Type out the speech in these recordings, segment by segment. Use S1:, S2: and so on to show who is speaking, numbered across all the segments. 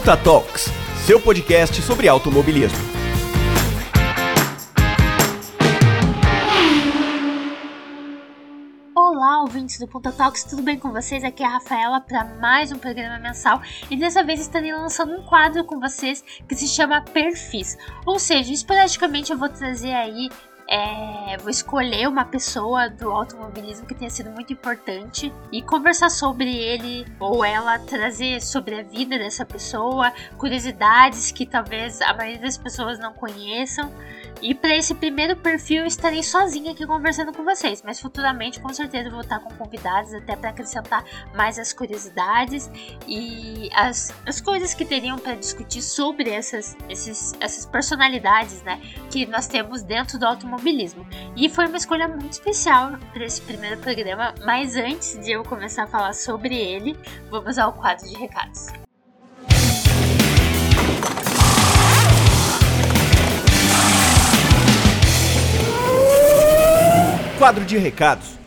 S1: Punta Talks, seu podcast sobre automobilismo.
S2: Olá, ouvintes do Punta Talks, tudo bem com vocês? Aqui é a Rafaela para mais um programa mensal e dessa vez estarei lançando um quadro com vocês que se chama Perfis. Ou seja, esporadicamente eu vou trazer aí é, vou escolher uma pessoa do automobilismo que tenha sido muito importante e conversar sobre ele ou ela, trazer sobre a vida dessa pessoa, curiosidades que talvez a maioria das pessoas não conheçam. E para esse primeiro perfil estarei sozinha aqui conversando com vocês, mas futuramente com certeza vou estar com convidados até para acrescentar mais as curiosidades e as, as coisas que teriam para discutir sobre essas, esses, essas personalidades né, que nós temos dentro do automobilismo. E foi uma escolha muito especial para esse primeiro programa, mas antes de eu começar a falar sobre ele, vamos ao quadro de recados.
S1: Quadro de recados.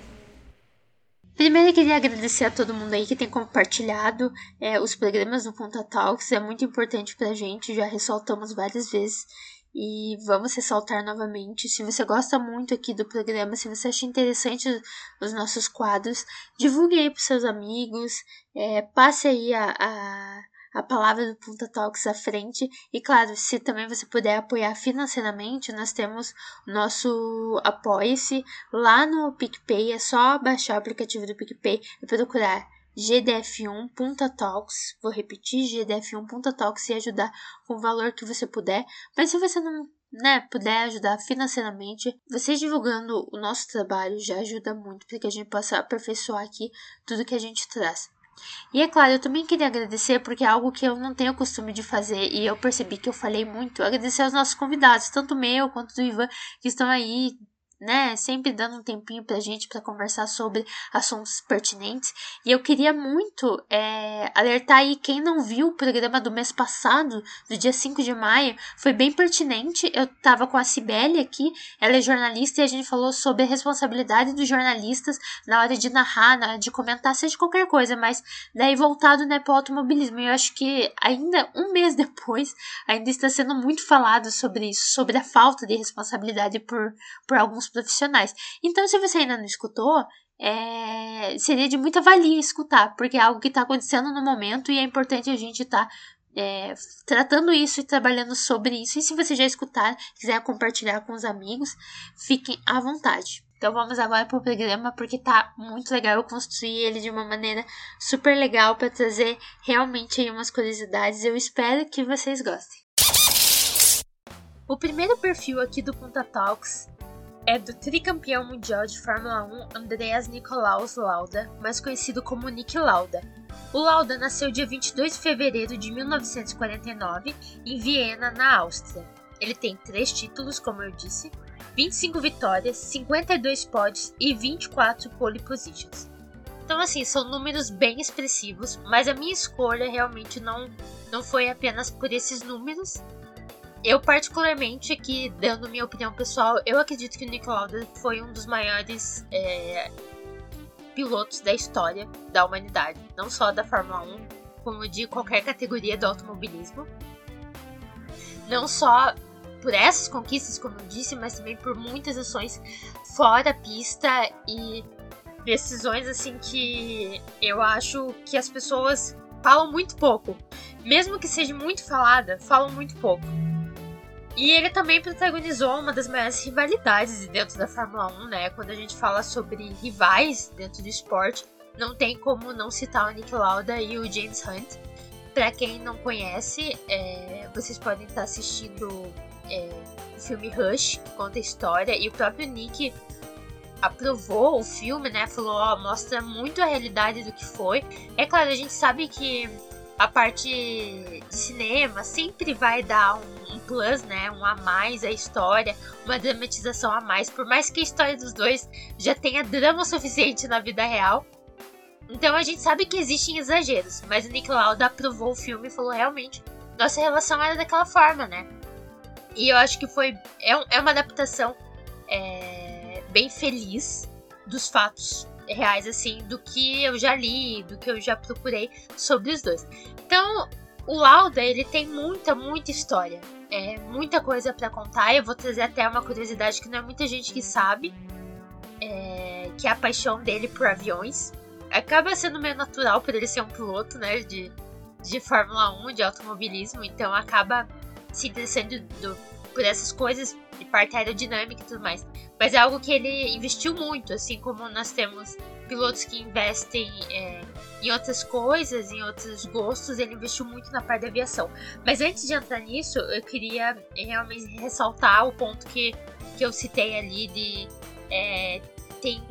S2: Primeiro eu queria agradecer a todo mundo aí que tem compartilhado é, os programas do Ponta Talks, é muito importante pra gente, já ressaltamos várias vezes e vamos ressaltar novamente. Se você gosta muito aqui do programa, se você acha interessante os nossos quadros, divulgue aí pros seus amigos, é, passe aí a, a a palavra do Punta Talks à frente. E claro, se também você puder apoiar financeiramente, nós temos nosso Apoie-se lá no PicPay. É só baixar o aplicativo do PicPay e procurar GDF1 Punta Talks. Vou repetir, GDF1 Punta Talks e ajudar com o valor que você puder. Mas se você não né, puder ajudar financeiramente, vocês divulgando o nosso trabalho já ajuda muito para que a gente possa aperfeiçoar aqui tudo que a gente traz. E é claro, eu também queria agradecer porque é algo que eu não tenho costume de fazer e eu percebi que eu falei muito. Agradecer aos nossos convidados, tanto meu quanto do Ivan, que estão aí né, sempre dando um tempinho pra gente para conversar sobre assuntos pertinentes. E eu queria muito é, alertar aí quem não viu o programa do mês passado, do dia 5 de maio, foi bem pertinente. Eu tava com a Cibele aqui, ela é jornalista e a gente falou sobre a responsabilidade dos jornalistas na hora de narrar, na hora de comentar, seja qualquer coisa, mas daí voltado né, pro automobilismo. E eu acho que ainda um mês depois, ainda está sendo muito falado sobre isso, sobre a falta de responsabilidade por, por alguns profissionais. Então, se você ainda não escutou, é, seria de muita valia escutar, porque é algo que está acontecendo no momento e é importante a gente estar tá, é, tratando isso e trabalhando sobre isso. E se você já escutar, quiser compartilhar com os amigos, fiquem à vontade. Então vamos agora para o programa porque tá muito legal. Eu construí ele de uma maneira super legal para trazer realmente aí umas curiosidades. Eu espero que vocês gostem. O primeiro perfil aqui do Punta Talks é do tricampeão mundial de Fórmula 1 Andreas Nikolaus Lauda, mais conhecido como Nick Lauda. O Lauda nasceu dia 22 de fevereiro de 1949 em Viena, na Áustria. Ele tem três títulos, como eu disse, 25 vitórias, 52 pódios e 24 pole positions. Então, assim, são números bem expressivos, mas a minha escolha realmente não, não foi apenas por esses números, eu, particularmente, aqui, dando minha opinião pessoal, eu acredito que o Nick Lauda foi um dos maiores é, pilotos da história da humanidade. Não só da Fórmula 1, como de qualquer categoria do automobilismo. Não só por essas conquistas, como eu disse, mas também por muitas ações fora pista e decisões assim que eu acho que as pessoas falam muito pouco. Mesmo que seja muito falada, falam muito pouco. E ele também protagonizou uma das maiores rivalidades dentro da Fórmula 1, né? Quando a gente fala sobre rivais dentro do esporte, não tem como não citar o Nick Lauda e o James Hunt. Para quem não conhece, é, vocês podem estar assistindo é, o filme Rush, que conta a história, e o próprio Nick aprovou o filme, né? Falou, ó, mostra muito a realidade do que foi. É claro, a gente sabe que a parte de cinema sempre vai dar um, um, plus, né? Um a mais à história, uma dramatização a mais. Por mais que a história dos dois já tenha drama suficiente na vida real. Então a gente sabe que existem exageros, mas o Nick Lauda aprovou o filme e falou realmente nossa relação era daquela forma, né? E eu acho que foi é, um, é uma adaptação é, bem feliz dos fatos reais, assim, do que eu já li, do que eu já procurei sobre os dois. Então, o Lauda, ele tem muita, muita história. É muita coisa para contar. Eu vou trazer até uma curiosidade que não é muita gente que sabe. É, que é a paixão dele por aviões. Acaba sendo meio natural por ele ser um piloto, né? De, de Fórmula 1, de automobilismo. Então acaba se interessando do, por essas coisas de parte aerodinâmica e tudo mais. Mas é algo que ele investiu muito, assim como nós temos pilotos que investem é, em outras coisas, em outros gostos, ele investiu muito na parte da aviação. Mas antes de entrar nisso, eu queria realmente ressaltar o ponto que, que eu citei ali de é, tem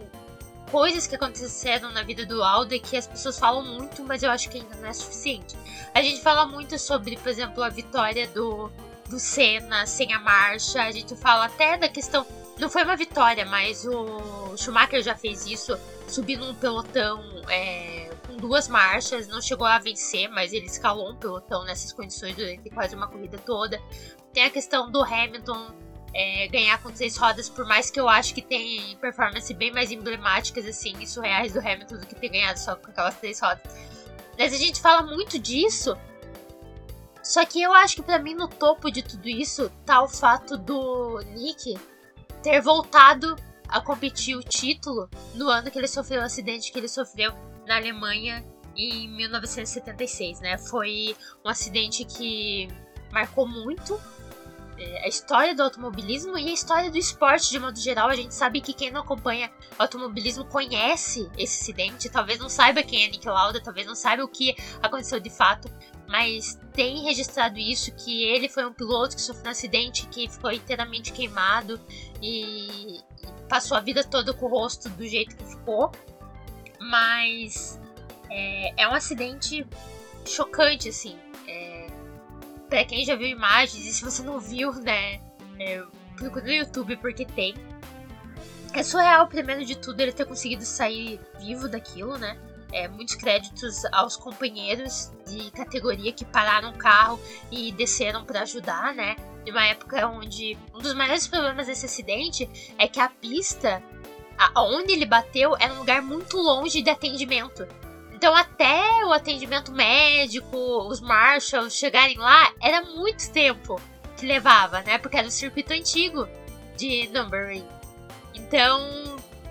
S2: coisas que aconteceram na vida do Aldo que as pessoas falam muito, mas eu acho que ainda não é suficiente. A gente fala muito sobre, por exemplo, a vitória do, do Senna sem a marcha, a gente fala até da questão não foi uma vitória, mas o Schumacher já fez isso, subindo um pelotão é, com duas marchas, não chegou a vencer, mas ele escalou um pelotão nessas condições durante quase uma corrida toda. Tem a questão do Hamilton é, ganhar com três rodas, por mais que eu acho que tem performances bem mais emblemáticas, assim, e surreais do Hamilton do que ter ganhado só com aquelas três rodas. Mas a gente fala muito disso, só que eu acho que para mim no topo de tudo isso tá o fato do Nick ter voltado a competir o título no ano que ele sofreu o acidente que ele sofreu na Alemanha em 1976, né? Foi um acidente que marcou muito é, a história do automobilismo e a história do esporte de modo geral. A gente sabe que quem não acompanha automobilismo conhece esse acidente, talvez não saiba quem é Nick Lauda, talvez não saiba o que aconteceu de fato, mas tem registrado isso que ele foi um piloto que sofreu um acidente, que ficou inteiramente queimado e, passou a vida toda com o rosto do jeito que ficou. Mas é, é um acidente chocante, assim para quem já viu imagens, e se você não viu, né, é, procura no YouTube porque tem. É surreal, primeiro de tudo, ele ter conseguido sair vivo daquilo, né? É, muitos créditos aos companheiros de categoria que pararam o carro e desceram para ajudar, né? De uma época onde um dos maiores problemas desse acidente é que a pista, aonde ele bateu, era um lugar muito longe de atendimento. Então, até o atendimento médico, os marshals chegarem lá, era muito tempo que levava, né? Porque era um circuito antigo de numbering. Então,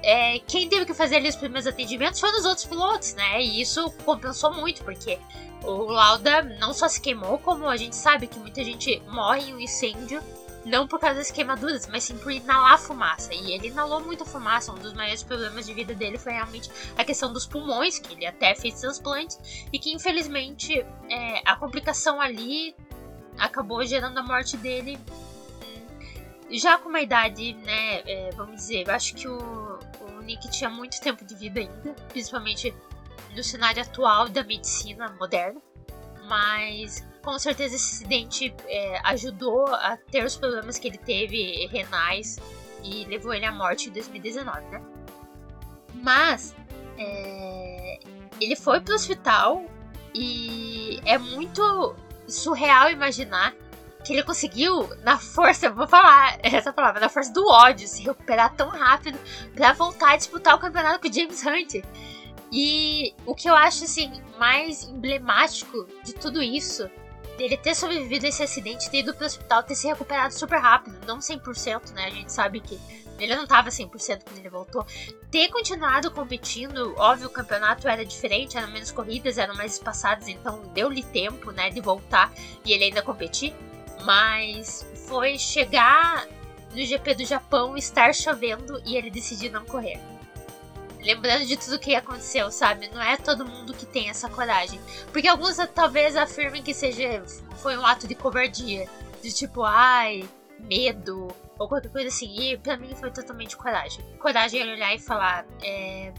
S2: é, quem teve que fazer ali os primeiros atendimentos foram os outros pilotos, né? E isso compensou muito, porque o Lauda não só se queimou, como a gente sabe que muita gente morre em um incêndio não por causa das queimaduras, mas sim por inalar fumaça. E ele inalou muita fumaça. Um dos maiores problemas de vida dele foi realmente a questão dos pulmões, que ele até fez transplantes, e que infelizmente é, a complicação ali acabou gerando a morte dele. Hum, já com uma idade, né, é, vamos dizer, eu acho que o Nick tinha muito tempo de vida ainda, principalmente no cenário atual da medicina moderna. Mas com certeza esse acidente é, ajudou a ter os problemas que ele teve renais e levou ele à morte em 2019, né? Mas é, ele foi pro hospital e é muito surreal imaginar que ele conseguiu, na força, vou falar essa palavra, na força do ódio, se recuperar tão rápido para voltar a disputar o campeonato com o James Hunt. E o que eu acho assim mais emblemático de tudo isso dele ter sobrevivido a esse acidente, ter ido pro hospital, ter se recuperado super rápido, não 100%, né? A gente sabe que ele não tava 100% quando ele voltou. Ter continuado competindo, óbvio, o campeonato era diferente, eram menos corridas, eram mais espaçadas, então deu-lhe tempo, né, de voltar e ele ainda competir. Mas foi chegar no GP do Japão, estar chovendo e ele decidir não correr lembrando de tudo que aconteceu, sabe? Não é todo mundo que tem essa coragem. Porque alguns talvez afirmem que seja foi um ato de covardia, de tipo, ai, medo ou qualquer coisa assim. E pra mim foi totalmente coragem. Coragem é olhar e falar, é,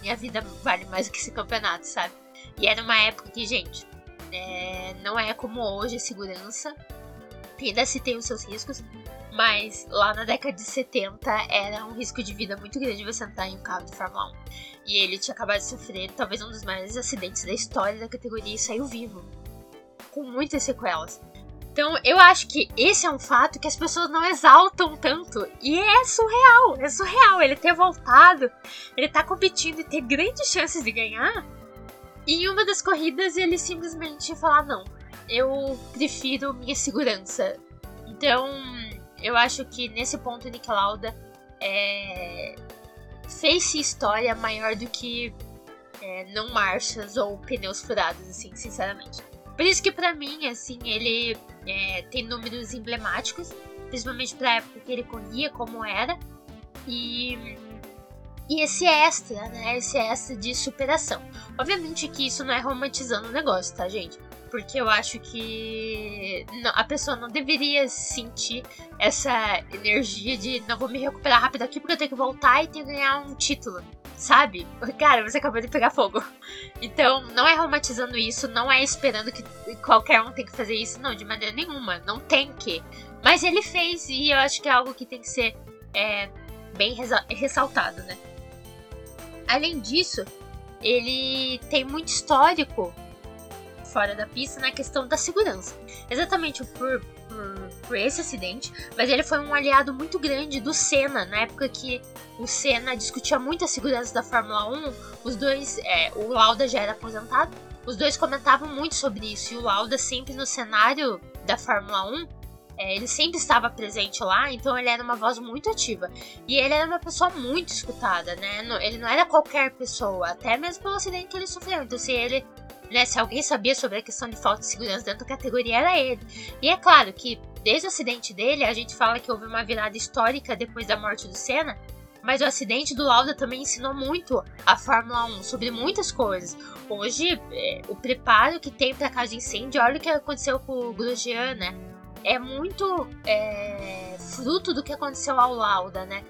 S2: minha vida vale mais do que esse campeonato, sabe? E era uma época que, gente, é, não é como hoje a segurança. Ainda se tem os seus riscos, mas lá na década de 70 era um risco de vida muito grande você entrar em um carro de Fórmula 1. E ele tinha acabado de sofrer talvez um dos maiores acidentes da história da categoria e saiu vivo. Com muitas sequelas. Então eu acho que esse é um fato que as pessoas não exaltam tanto. E é surreal, é surreal ele ter voltado, ele tá competindo e ter grandes chances de ganhar. E em uma das corridas ele simplesmente falar: não, eu prefiro minha segurança. Então, eu acho que nesse ponto Nick Lauda é, fez história maior do que é, não marchas ou pneus furados, assim, sinceramente. Por isso que para mim, assim, ele é, tem números emblemáticos, principalmente pra época que ele corria, como era. E, e esse extra, né? Esse extra de superação. Obviamente que isso não é romantizando o negócio, tá, gente? Porque eu acho que a pessoa não deveria sentir essa energia de não vou me recuperar rápido aqui porque eu tenho que voltar e tenho que ganhar um título sabe? Cara, você acabou de pegar fogo. Então, não é romantizando isso, não é esperando que qualquer um tem que fazer isso, não, de maneira nenhuma. Não tem que. Mas ele fez e eu acho que é algo que tem que ser é, bem ressaltado, né? Além disso, ele tem muito histórico fora da pista na questão da segurança. Exatamente por, por, por, esse acidente, mas ele foi um aliado muito grande do Senna, na época que o Senna discutia muito a segurança da Fórmula 1, os dois, é, o Lauda já era aposentado, os dois comentavam muito sobre isso, e o Lauda sempre no cenário da Fórmula 1 é, ele sempre estava presente lá, então ele era uma voz muito ativa. E ele era uma pessoa muito escutada, né? Ele não era qualquer pessoa, até mesmo pelo acidente que ele sofreu. Então, se ele. Né, se alguém sabia sobre a questão de falta de segurança dentro da categoria, era ele. E é claro que, desde o acidente dele, a gente fala que houve uma virada histórica depois da morte do Senna, mas o acidente do Lauda também ensinou muito a Fórmula 1 sobre muitas coisas. Hoje, é, o preparo que tem para caso de incêndio, olha o que aconteceu com o Grosjean, né? é muito é, fruto do que aconteceu ao Lauda, né?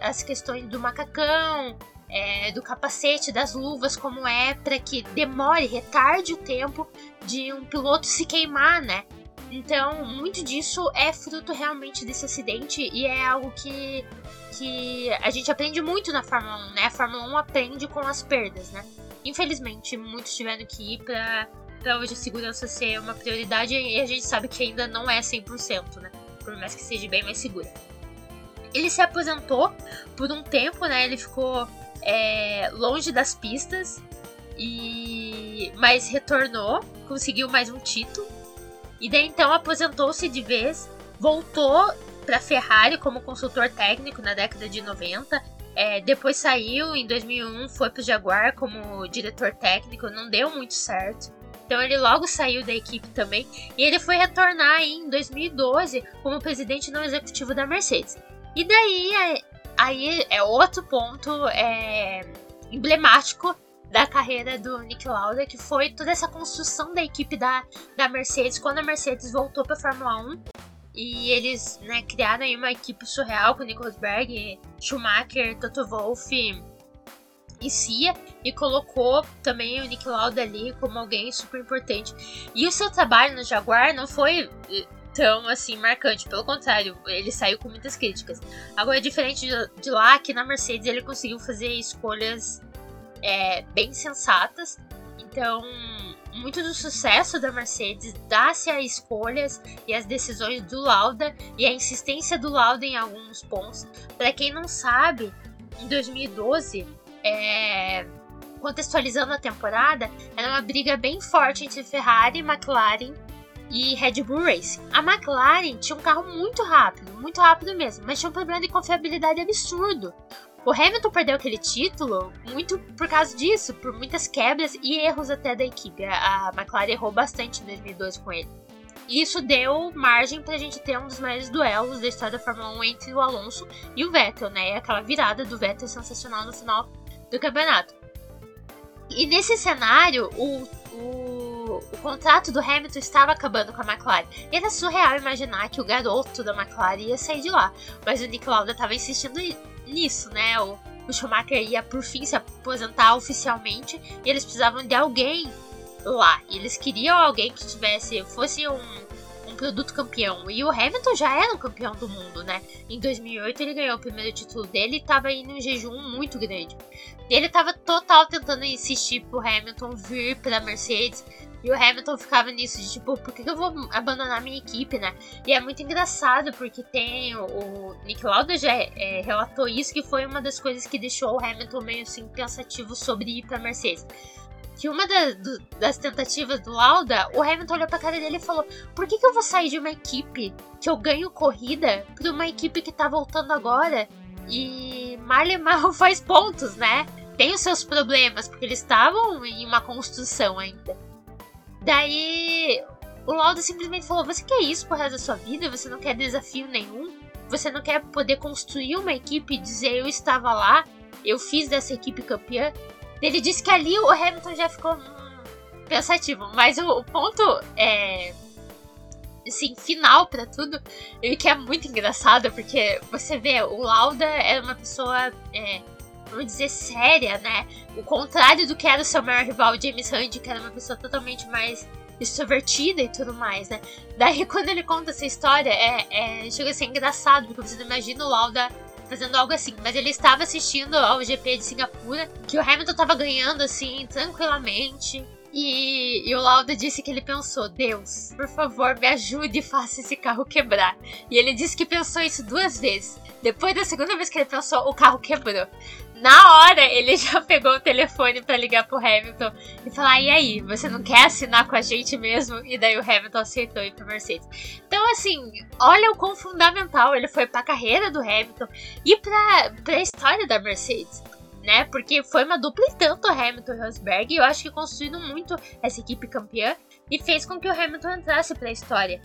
S2: As questões do macacão, é, do capacete, das luvas, como é, para que demore, retarde o tempo de um piloto se queimar, né? Então, muito disso é fruto realmente desse acidente e é algo que, que a gente aprende muito na Fórmula 1, né? A Fórmula 1 aprende com as perdas, né? Infelizmente, muitos tiveram que ir para para hoje a segurança ser uma prioridade e a gente sabe que ainda não é 100%, né? Por mais que seja bem mais segura. Ele se aposentou por um tempo, né? Ele ficou é, longe das pistas e mas retornou, conseguiu mais um título e daí então aposentou-se de vez, voltou para Ferrari como consultor técnico na década de 90. É, depois saiu em 2001, foi para o Jaguar como diretor técnico, não deu muito certo. Então ele logo saiu da equipe também e ele foi retornar em 2012 como presidente não executivo da Mercedes. E daí aí é outro ponto é, emblemático da carreira do Nick Lauda, que foi toda essa construção da equipe da, da Mercedes quando a Mercedes voltou para a Fórmula 1. E eles né, criaram aí uma equipe surreal com Nico Rosberg, Schumacher, Toto Wolff e Cia e colocou também o Nick Lauda ali como alguém super importante. E o seu trabalho no Jaguar não foi tão assim marcante, pelo contrário, ele saiu com muitas críticas. Agora, diferente de, lá, que na Mercedes ele conseguiu fazer escolhas é, bem sensatas. Então, muito do sucesso da Mercedes dá-se a escolhas e as decisões do Lauda e a insistência do Lauda em alguns pontos. Para quem não sabe, em 2012 é, contextualizando a temporada, era uma briga bem forte entre Ferrari, McLaren e Red Bull Racing. A McLaren tinha um carro muito rápido, muito rápido mesmo, mas tinha um problema de confiabilidade absurdo. O Hamilton perdeu aquele título muito por causa disso, por muitas quebras e erros até da equipe. A McLaren errou bastante em 2012 com ele. E isso deu margem pra gente ter um dos maiores duelos da história da Fórmula 1 entre o Alonso e o Vettel, né? Aquela virada do Vettel sensacional no final do campeonato. E nesse cenário, o, o, o, contrato do Hamilton estava acabando com a McLaren. E era surreal imaginar que o garoto da McLaren ia sair de lá. Mas o Nick Lauda estava insistindo nisso, né? O, o Schumacher ia por fim se aposentar oficialmente e eles precisavam de alguém lá. E eles queriam alguém que tivesse, fosse um um produto campeão. E o Hamilton já era um campeão do mundo, né? Em 2008 ele ganhou o primeiro título dele e tava aí num jejum muito grande. Ele tava total tentando insistir pro Hamilton vir pra Mercedes. E o Hamilton ficava nisso, de tipo, por que eu vou abandonar minha equipe, né? E é muito engraçado, porque tem o, o Nick Lauda já é, relatou isso, que foi uma das coisas que deixou o Hamilton meio assim pensativo sobre ir pra Mercedes. que uma da, do, das tentativas do Lauda, o Hamilton olhou pra cara dele e falou: Por que, que eu vou sair de uma equipe que eu ganho corrida pra uma equipe que tá voltando agora e Marley mal faz pontos, né? Tem os seus problemas, porque eles estavam em uma construção ainda. Daí o Lauda simplesmente falou: Você quer isso pro resto da sua vida? Você não quer desafio nenhum? Você não quer poder construir uma equipe e dizer eu estava lá, eu fiz dessa equipe campeã? Ele disse que ali o Hamilton já ficou hum, pensativo, mas o, o, ponto é assim, final para tudo, e que é muito engraçado, porque você vê, o Lauda era uma pessoa, é, vamos dizer, séria, né? O contrário do que era o seu maior rival, James Hunt, que era uma pessoa totalmente mais extrovertida e tudo mais, né? Daí quando ele conta essa história, é, é chega a ser engraçado, porque você não imagina o Lauda fazendo algo assim. Mas ele estava assistindo ao GP de Singapura, que o Hamilton estava ganhando assim, tranquilamente. E, e, o Lauda disse que ele pensou: Deus, por favor, me ajude e faça esse carro quebrar. E ele disse que pensou isso duas vezes. Depois da segunda vez que ele pensou, o carro quebrou. Na hora, ele já pegou o telefone para ligar pro Hamilton e falar: e aí, você não quer assinar com a gente mesmo? E daí o Hamilton aceitou ir pra Mercedes. Então, assim, olha o quão fundamental ele foi pra carreira do Hamilton e pra, pra história da Mercedes. Né? Porque foi uma dupla e tanto Hamilton e Rosberg, e eu acho que construíram muito essa equipe campeã e fez com que o Hamilton entrasse para a história.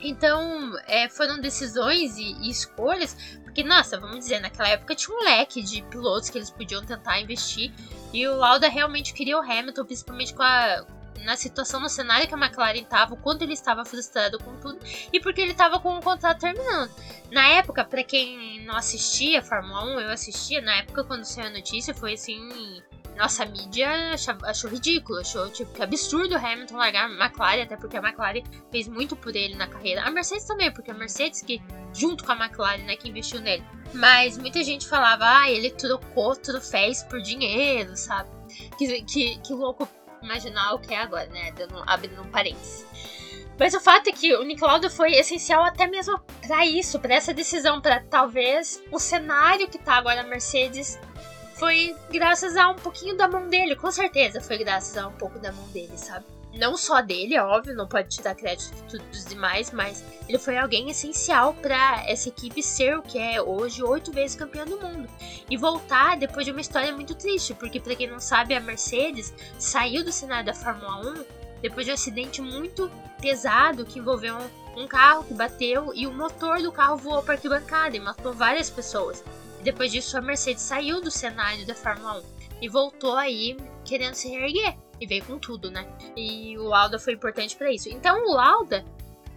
S2: Então, é, foram decisões e, e, escolhas, porque, nossa, vamos dizer, naquela época tinha um leque de pilotos que eles podiam tentar investir, e o Lauda realmente queria o Hamilton, principalmente com a, na situação, no cenário que a McLaren estava, o quanto ele estava frustrado com tudo, e porque ele estava com o contrato terminando. Na época, para quem não assistia Fórmula 1, eu assistia, na época quando saiu a notícia, foi assim nossa, a mídia achou, achou ridículo, achou tipo, que absurdo o Hamilton largar a McLaren, até porque a McLaren fez muito por ele na carreira. A Mercedes também, porque a Mercedes que, junto com a McLaren, né, que investiu nele. Mas muita gente falava, ah, ele trocou troféus por dinheiro, sabe? Que, que, que louco imaginar o que é agora, né? Dando, abrindo um parênteses. Mas o fato é que o Nickelodeon foi essencial até mesmo para isso, para essa decisão, para talvez o cenário que tá agora a Mercedes foi graças a um pouquinho da mão dele, com certeza foi graças a um pouco da mão dele, sabe? Não só dele, é óbvio, não pode te dar crédito dos demais, mas ele foi alguém essencial para essa equipe ser o que é hoje, oito vezes campeão do mundo. E voltar depois de uma história muito triste, porque para quem não sabe, a Mercedes saiu do cenário da Fórmula 1 depois de um acidente muito pesado que envolveu um, um carro que bateu e o motor do carro voou para arquibancada e matou várias pessoas. Depois disso, a Mercedes saiu do cenário da Fórmula 1 e voltou aí querendo se reerguer. E veio com tudo, né? E o Lauda foi importante para isso. Então, o Lauda,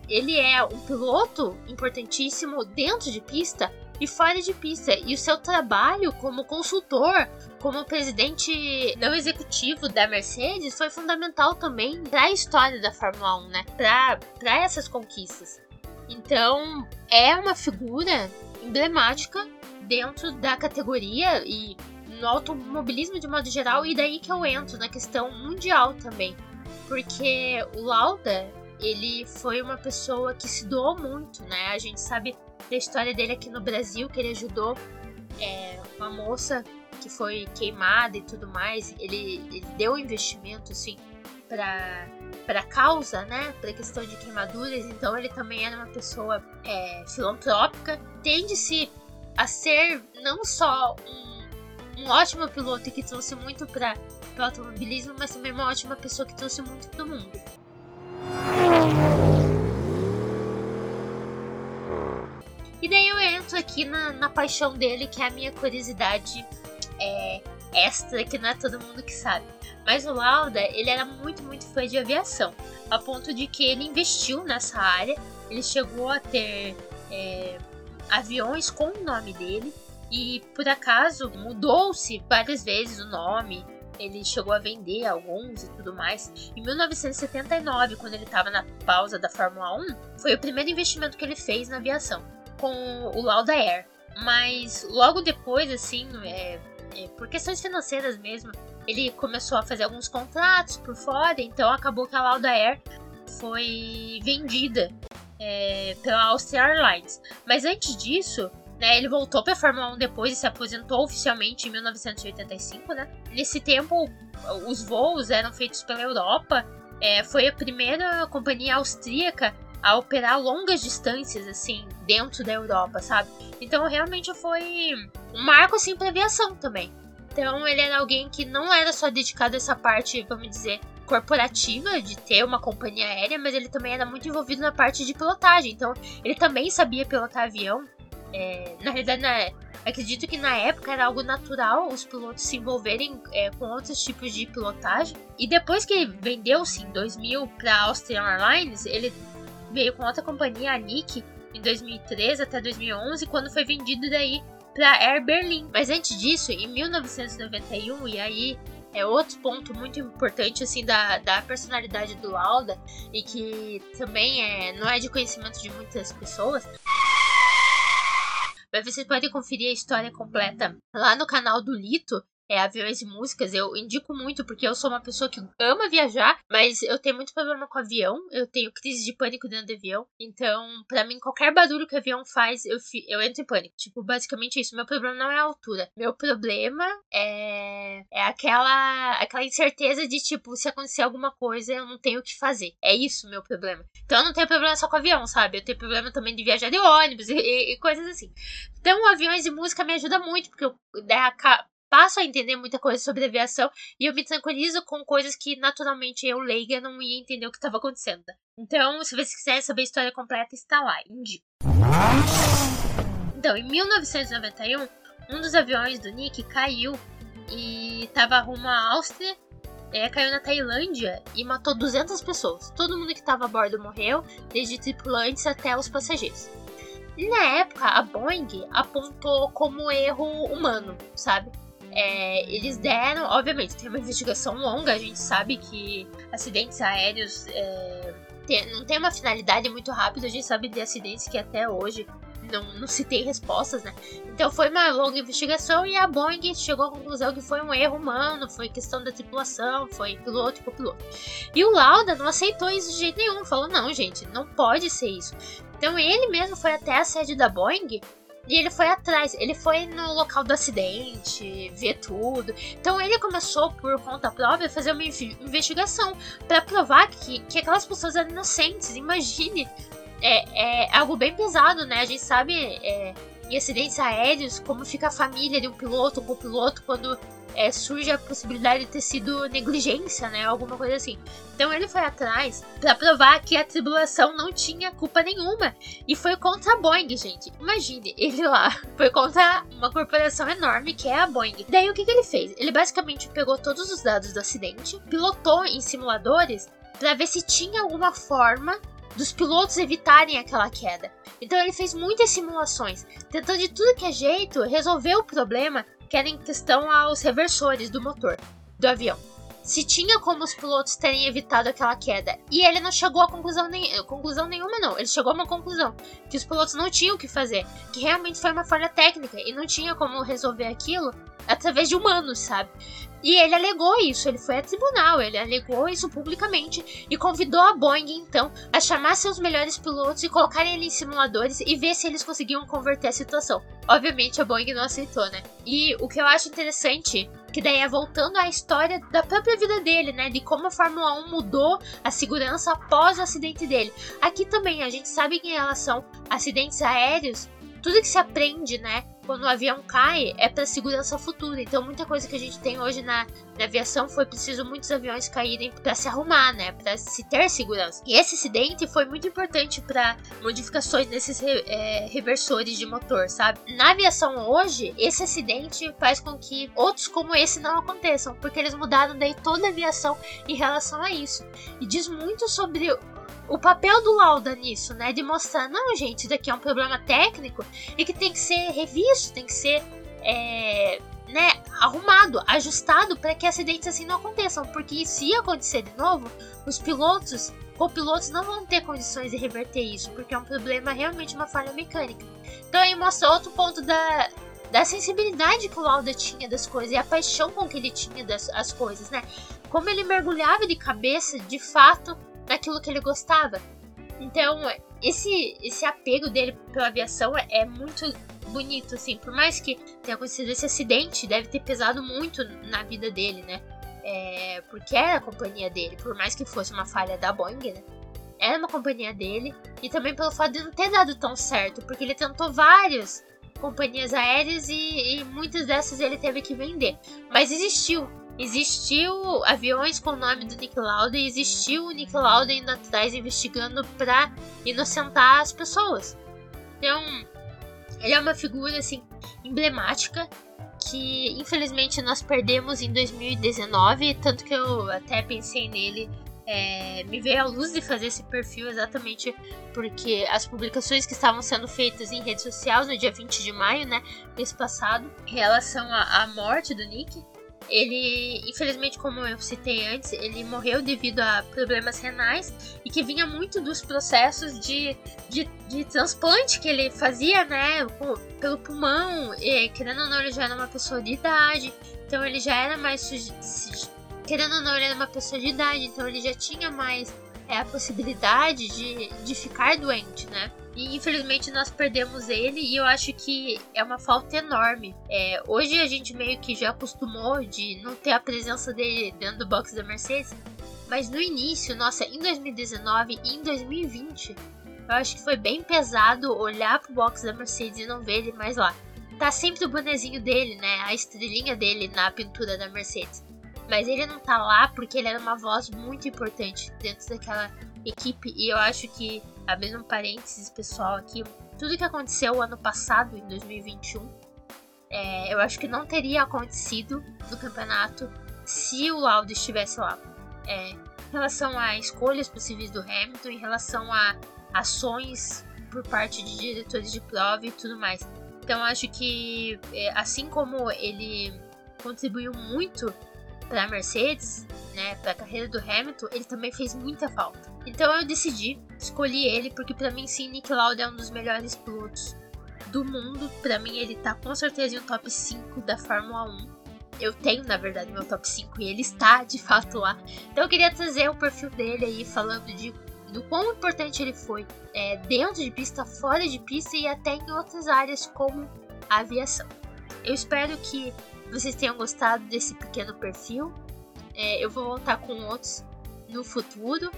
S2: ele é um piloto importantíssimo dentro de pista e fora de pista. E o seu trabalho como consultor, como presidente não executivo da Mercedes, foi fundamental também para a história da Fórmula 1, né? Para essas conquistas. Então, é uma figura emblemática dentro da categoria e no automobilismo de modo geral, e daí que eu entro na questão mundial também. Porque o Lauda, ele foi uma pessoa que se doou muito, né? A gente sabe da história dele aqui no Brasil, que ele ajudou é, uma moça que foi queimada e tudo mais. Ele, ele deu investimento, assim, para para causa, né, para questão de queimaduras. Então ele também era uma pessoa é, filantrópica. Tende-se a ser não só um, um ótimo piloto que trouxe muito para o automobilismo, mas também uma ótima pessoa que trouxe muito para o mundo. E daí eu entro aqui na, na paixão dele, que é a minha curiosidade é, extra, que não é todo mundo que sabe. Mas o Lauda, ele era muito, muito fã de aviação, a ponto de que ele investiu nessa área, ele chegou a ter é, aviões com o nome dele e por acaso mudou-se várias vezes o nome. Ele chegou a vender alguns e tudo mais. Em 1979, quando ele estava na pausa da Fórmula 1, foi o primeiro investimento que ele fez na aviação, com o Lauda Air. Mas logo depois, assim, é, é, por questões financeiras mesmo, ele começou a fazer alguns contratos por fora, então acabou que a Lauda Air foi vendida é, pela Austrian Airlines. Mas antes disso, Né, ele voltou para a Fórmula 1 depois e se aposentou oficialmente em 1985, né? Nesse tempo, os voos eram feitos pela Europa. É, foi a primeira companhia austríaca a operar longas distâncias, assim, dentro da Europa, sabe? Então realmente foi um marco, assim, pra aviação também. Então ele era alguém que não era só dedicado a essa parte, vamos dizer, corporativa de ter uma companhia aérea, mas ele também era muito envolvido na parte de pilotagem. Então ele também sabia pilotar avião. É, na realidade, na, acredito que na época era algo natural os pilotos se envolverem é, com outros tipos de pilotagem. E depois que vendeu-se em 2000 para a Austrian Airlines, ele veio com outra companhia, a Nick, em 2013 até 2011, quando foi vendido daí para Air Berlin. Mas antes disso, em 1991, e aí é outro ponto muito importante assim da, da personalidade do Lauda e que também é, não é de conhecimento de muitas pessoas. Mas vocês podem conferir a história completa lá no canal do Lito, é, aviões e músicas, eu indico muito porque eu sou uma pessoa que ama viajar, mas eu tenho muito problema com avião, eu tenho crise de pânico dentro do avião, então, para mim, qualquer barulho que o avião faz, eu, eu entro em pânico. Tipo, basicamente isso. Meu problema não é a altura. Meu problema é, é aquela, aquela incerteza de, tipo, se acontecer alguma coisa, eu não tenho o que fazer. É isso o meu problema. Então, eu não tenho problema só com avião, sabe? Eu tenho problema também de viajar de ônibus e, e, e coisas assim. Então, aviões e música me ajuda muito, porque eu, passo a entender muita coisa sobre aviação e eu me tranquilizo com coisas que naturalmente eu leiga não ia entender o que estava acontecendo. Então, se vocês quiserem saber a história completa, está lá, indico. Então, em 1991, um dos aviões do Nick caiu e estava rumo à Áustria, é, caiu na Tailândia e matou 200 pessoas. Todo mundo que estava a bordo morreu, desde tripulantes até os passageiros. E na época, a Boeing apontou como erro humano, sabe? É, eles deram, obviamente, tem uma investigação longa, a gente sabe que acidentes aéreos é, tem, não tem uma finalidade muito rápida, a gente sabe de acidentes que até hoje não, não se tem respostas, né? Então foi uma longa investigação e a Boeing chegou à conclusão que foi um erro humano, foi questão da tripulação, foi piloto e copiloto. E o Lauda não aceitou isso de jeito nenhum, falou: não, gente, não pode ser isso. Então ele mesmo foi até a sede da Boeing e ele foi atrás, ele foi no local do acidente, ver tudo. Então ele começou por conta própria fazer uma investigação para provar que, que aquelas pessoas eram inocentes. Imagine, é, é algo bem pesado, né? A gente sabe é, em acidentes aéreos como fica a família de um piloto com o piloto quando é, surge a possibilidade de ter sido negligência, né? Alguma coisa assim. Então ele foi atrás para provar que a tribulação não tinha culpa nenhuma. E foi contra a Boeing, gente. Imagine, ele lá foi contra uma corporação enorme que é a Boeing. Daí o que, que ele fez? Ele basicamente pegou todos os dados do acidente, pilotou em simuladores para ver se tinha alguma forma dos pilotos evitarem aquela queda. Então ele fez muitas simulações, tentando de tudo que é jeito resolver o problema que era em questão aos reversores do motor do avião. Se tinha como os pilotos terem evitado aquela queda. E ele não chegou a conclusão, nem, conclusão nenhuma, não. Ele chegou a uma conclusão que os pilotos não tinham o que fazer. Que realmente foi uma falha técnica e não tinha como resolver aquilo através de humanos, sabe? E ele alegou isso, ele foi a tribunal, ele alegou isso publicamente e convidou a Boeing então a chamar seus melhores pilotos e colocar eles em simuladores e ver se eles conseguiam converter a situação. Obviamente a Boeing não aceitou, né? E o que eu acho interessante, que daí é voltando à história da própria vida dele, né? De como a Fórmula 1 mudou a segurança após o acidente dele. Aqui também a gente sabe que em relação a acidentes aéreos, tudo que se aprende, né? Quando o avião cai, é para segurança futura. Então, muita coisa que a gente tem hoje na, na aviação foi preciso muitos aviões caírem para se arrumar, né? Para se ter segurança. E esse acidente foi muito importante para modificações nesses é, reversores de motor, sabe? Na aviação hoje, esse acidente faz com que outros como esse não aconteçam, porque eles mudaram daí toda a aviação em relação a isso. E diz muito sobre o papel do Lauda nisso, né? De mostrar, não, gente, isso daqui é um problema técnico e que tem que ser revisto, tem que ser é, né, arrumado, ajustado para que acidentes assim não aconteçam. Porque se acontecer de novo, os pilotos ou pilotos não vão ter condições de reverter isso, porque é um problema realmente uma falha mecânica. Então aí mostra outro ponto da, da sensibilidade que o Lauda tinha das coisas e a paixão com que ele tinha das as coisas, né? Como ele mergulhava de cabeça, de fato, naquilo que ele gostava. Então, esse, esse apego dele pela aviação é, é muito bonito, assim. Por mais que tenha acontecido esse acidente, deve ter pesado muito na vida dele, né? É, porque era a companhia dele, por mais que fosse uma falha da Boeing, né? Era uma companhia dele. E também pelo fato de não ter dado tão certo, porque ele tentou várias companhias aéreas e, e muitas dessas ele teve que vender. Mas existiu. Existiu aviões com o nome do Nick Lauda e existiu o Nick Lauda indo atrás investigando para inocentar as pessoas. Então, ele é uma figura assim emblemática que infelizmente nós perdemos em 2019, tanto que eu até pensei nele é, me veio à luz de fazer esse perfil exatamente porque as publicações que estavam sendo feitas em redes sociais no dia 20 de maio, né, mês passado, em relação à, à morte do Nick, ele, infelizmente, como eu citei antes, ele morreu devido a problemas renais e que vinha muito dos processos de, de, de transplante que ele fazia, né, pelo pulmão. E, querendo ou não, ele já era uma pessoa de idade, então ele já era mais querendo ou não, ele era uma pessoa de idade, então ele já tinha mais é, a possibilidade de, de ficar doente, né? E infelizmente nós perdemos ele e eu acho que é uma falta enorme. É, hoje a gente meio que já acostumou de não ter a presença dele dentro do box da Mercedes, mas no início, nossa, em 2019 e em 2020, eu acho que foi bem pesado olhar pro box da Mercedes e não ver ele mais lá. Tá sempre o bonezinho dele, né? A estrelinha dele na pintura da Mercedes. Mas ele não tá lá porque ele era uma voz muito importante dentro daquela equipe. E eu acho que, abrindo um parênteses pessoal aqui, tudo que aconteceu ano passado, em 2021, é, eu acho que não teria acontecido no campeonato se o Lauda estivesse lá. É, em relação a escolhas possíveis do Hamilton, em relação a ações por parte de diretores de prova e tudo mais. Então acho que, é, assim como ele contribuiu muito para a Mercedes, né, para a carreira do Hamilton, ele também fez muita falta. Então eu decidi, escolhi ele porque para mim sim, Nick Lauda é um dos melhores pilotos do mundo. Para mim ele tá com certeza em um top 5 da Fórmula 1. Eu tenho, na verdade, meu top 5 e ele está de fato lá. Então eu queria trazer o perfil dele aí, falando de do quão importante ele foi é, dentro de pista, fora de pista e até em outras áreas como a aviação. Eu espero que vocês tenham gostado desse pequeno perfil. É, eu vou voltar com outros no futuro.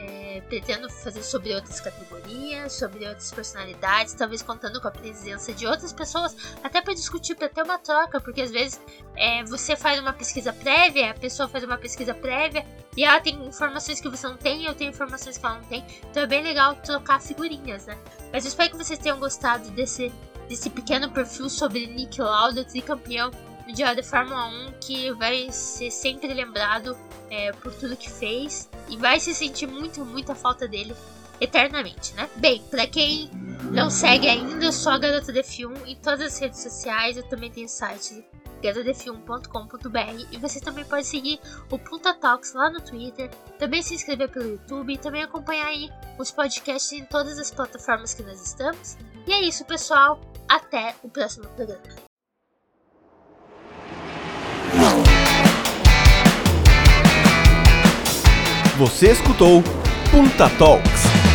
S2: É, pretendo fazer sobre outras categorias, sobre outras personalidades, talvez contando com a presença de outras pessoas, até para discutir, para ter uma troca, porque às vezes é, você faz uma pesquisa prévia, a pessoa faz uma pesquisa prévia e ela tem informações que você não tem, eu tenho informações que ela não tem, então é bem legal trocar figurinhas, né? Mas eu espero que vocês tenham gostado desse, desse pequeno perfil sobre Nick Lauda, tricampeão mundial de Fórmula 1 que vai ser sempre lembrado é, por tudo que fez e vai se sentir muito, muita falta dele eternamente, né? Bem, para quem não segue ainda, eu sou a Garota de Film em todas as redes sociais, eu também tenho site garodefilm.com.br e você também pode seguir o Punta Talks lá no Twitter, também se inscrever pelo YouTube e também acompanhar aí os podcasts em todas as plataformas que nós estamos. E é isso, pessoal. Até o próximo programa.
S1: Você escutou Punta Talks.